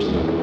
Jerusalem.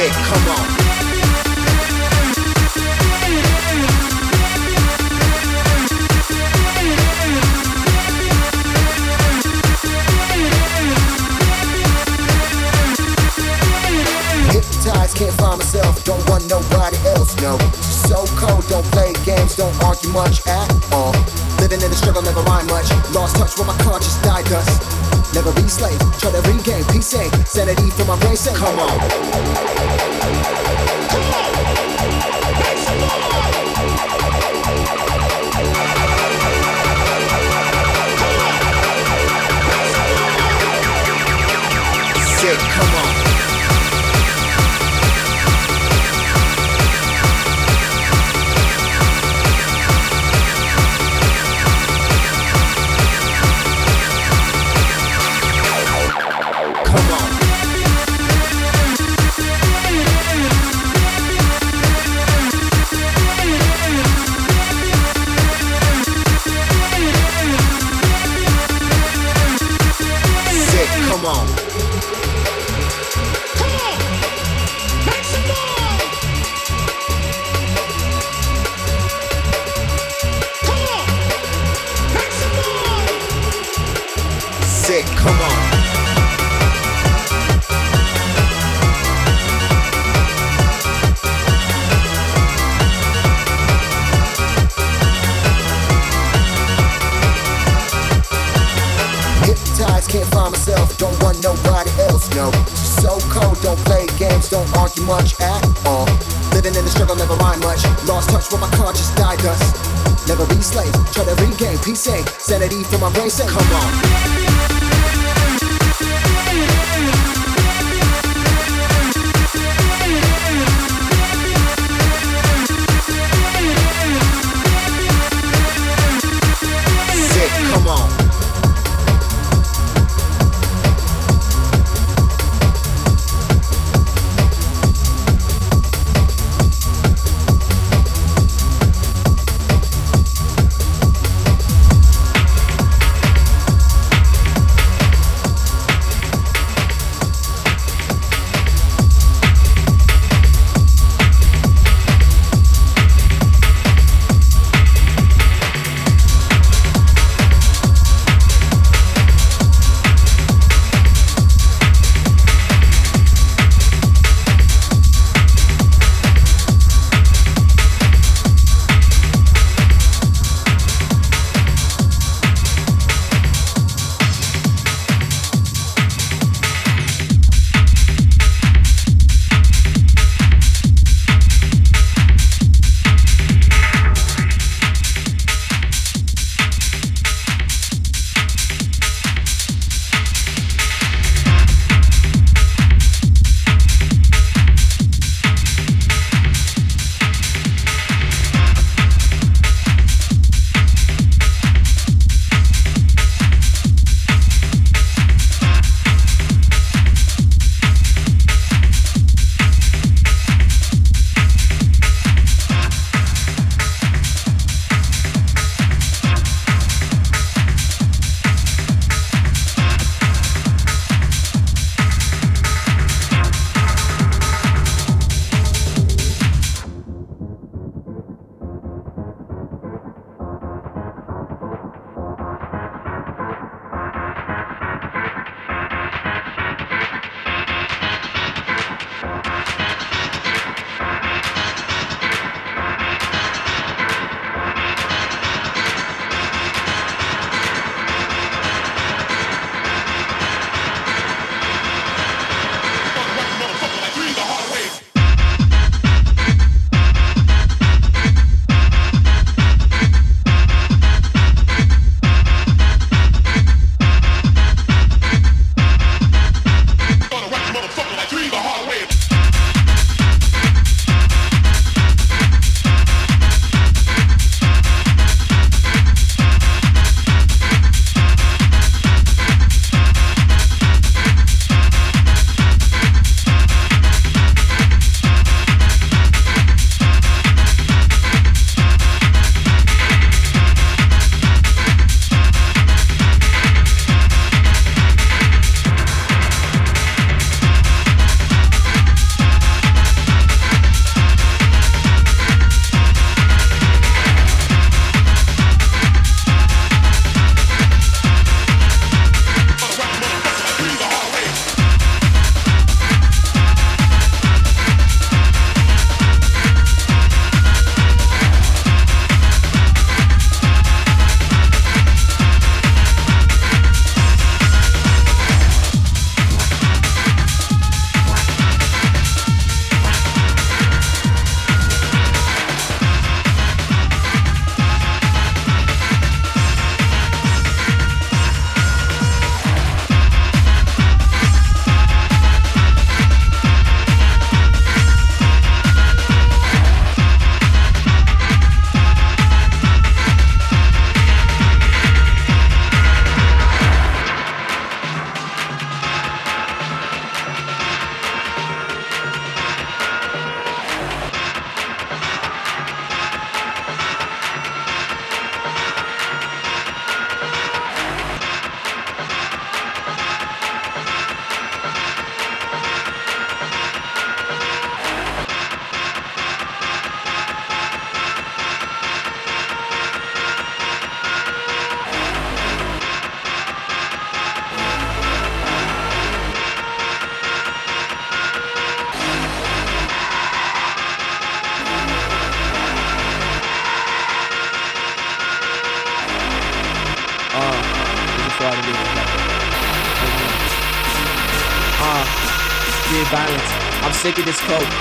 Sick, come on. Can't find myself, don't want nobody else, no. So cold, don't play games, don't argue much at the struggle, never mind much. Lost touch with my conscience, die dust. Never be slave, try to regain peace, ain't sanity for my brain, come on. Come on, come on. Regain peace, sanity for my brain, say, come on.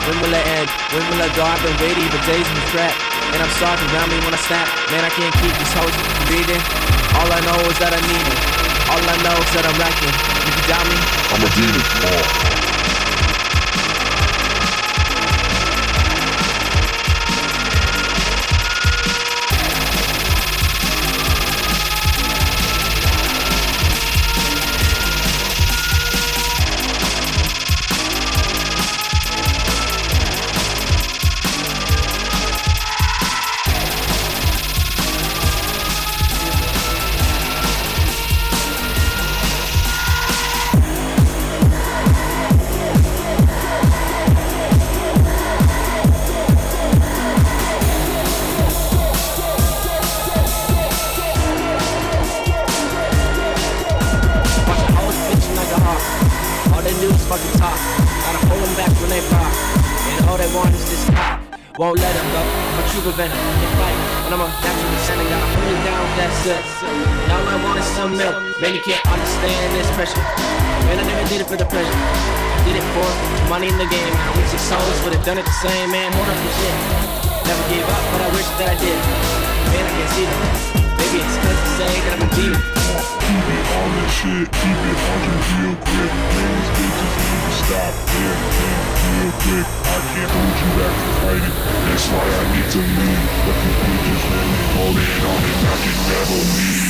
When will it end? When will it go? I've been waiting for days in the trap. And I'm sorry around me when I snap. Man, I can't keep these hoes breathing. All I know is that I need it. All I know is that I'm wrecking. If you doubt me, I'm a demon. Fight, but I'm a natural descendant. Gotta hold it down with that. And all I want some milk. Man, you can't understand this pressure. Man, I never did it for the pleasure. I did it for money in the game. I wish the souls would have done it the same. Man, hold up for shit. Never gave up, but I wish that I did. Man, I can't see them. Maybe it's cause they say that I'm a demon. Keep it on this shit, keep it hundred real quick. These bitches need to stop. Yeah, yeah, real quick. I can't hold you back from fighting. That's why I need to leave. But you bitches really holding on and I can never leave.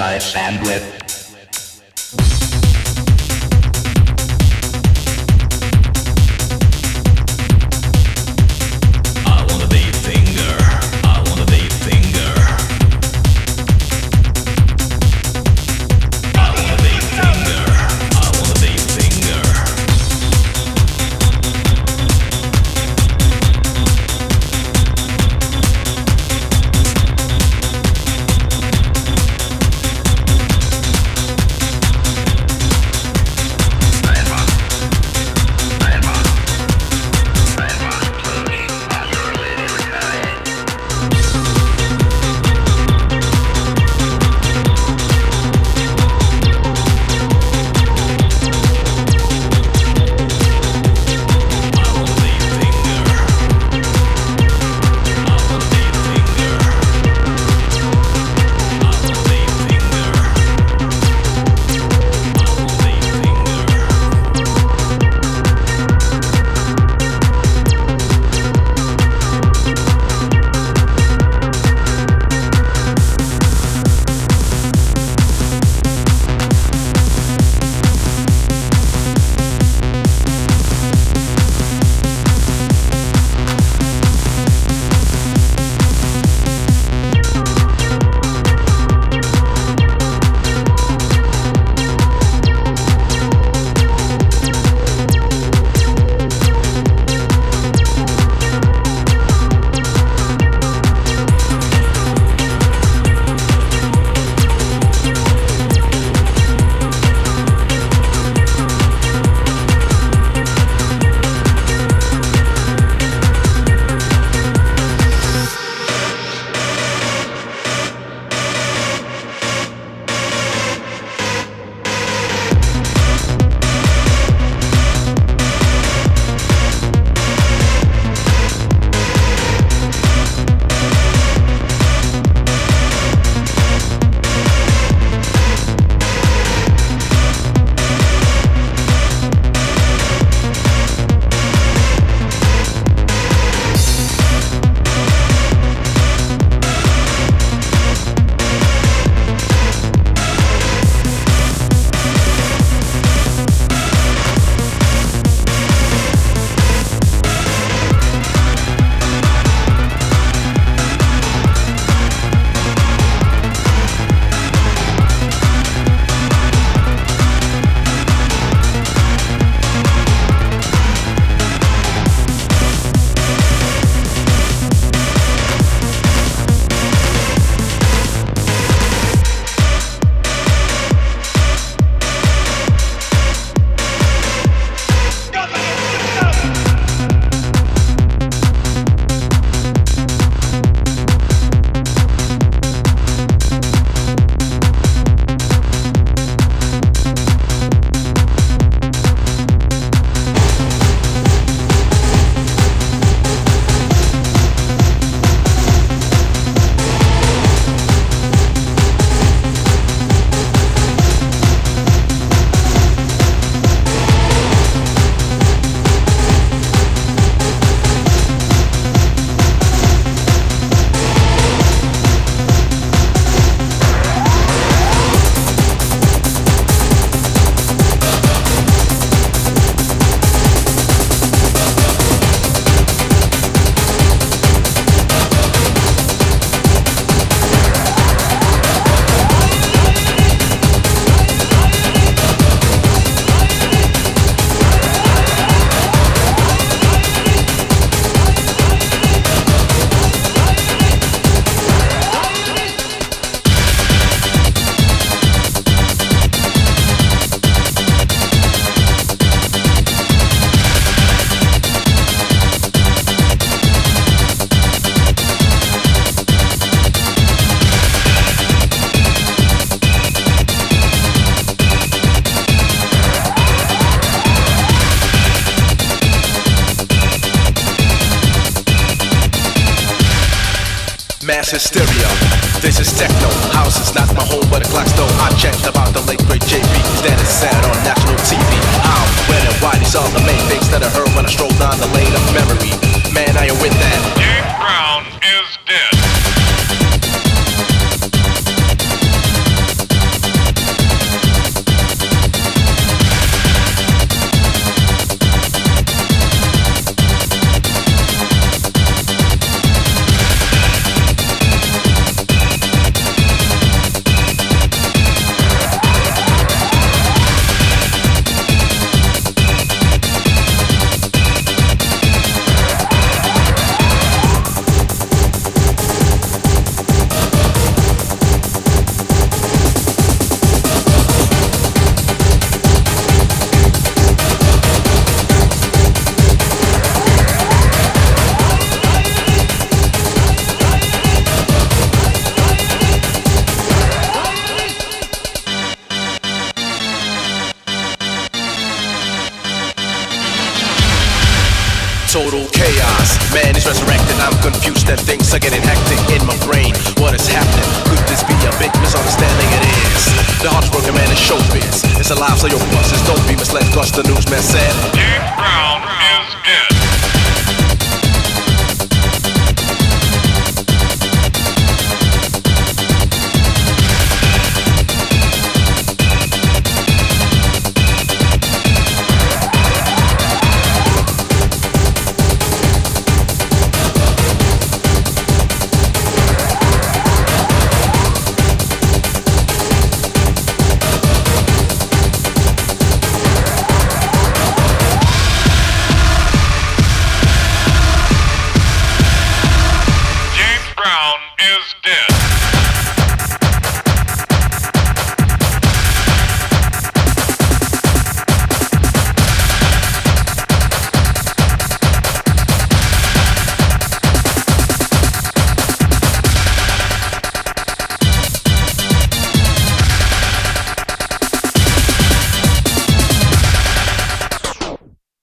See its nice and lit.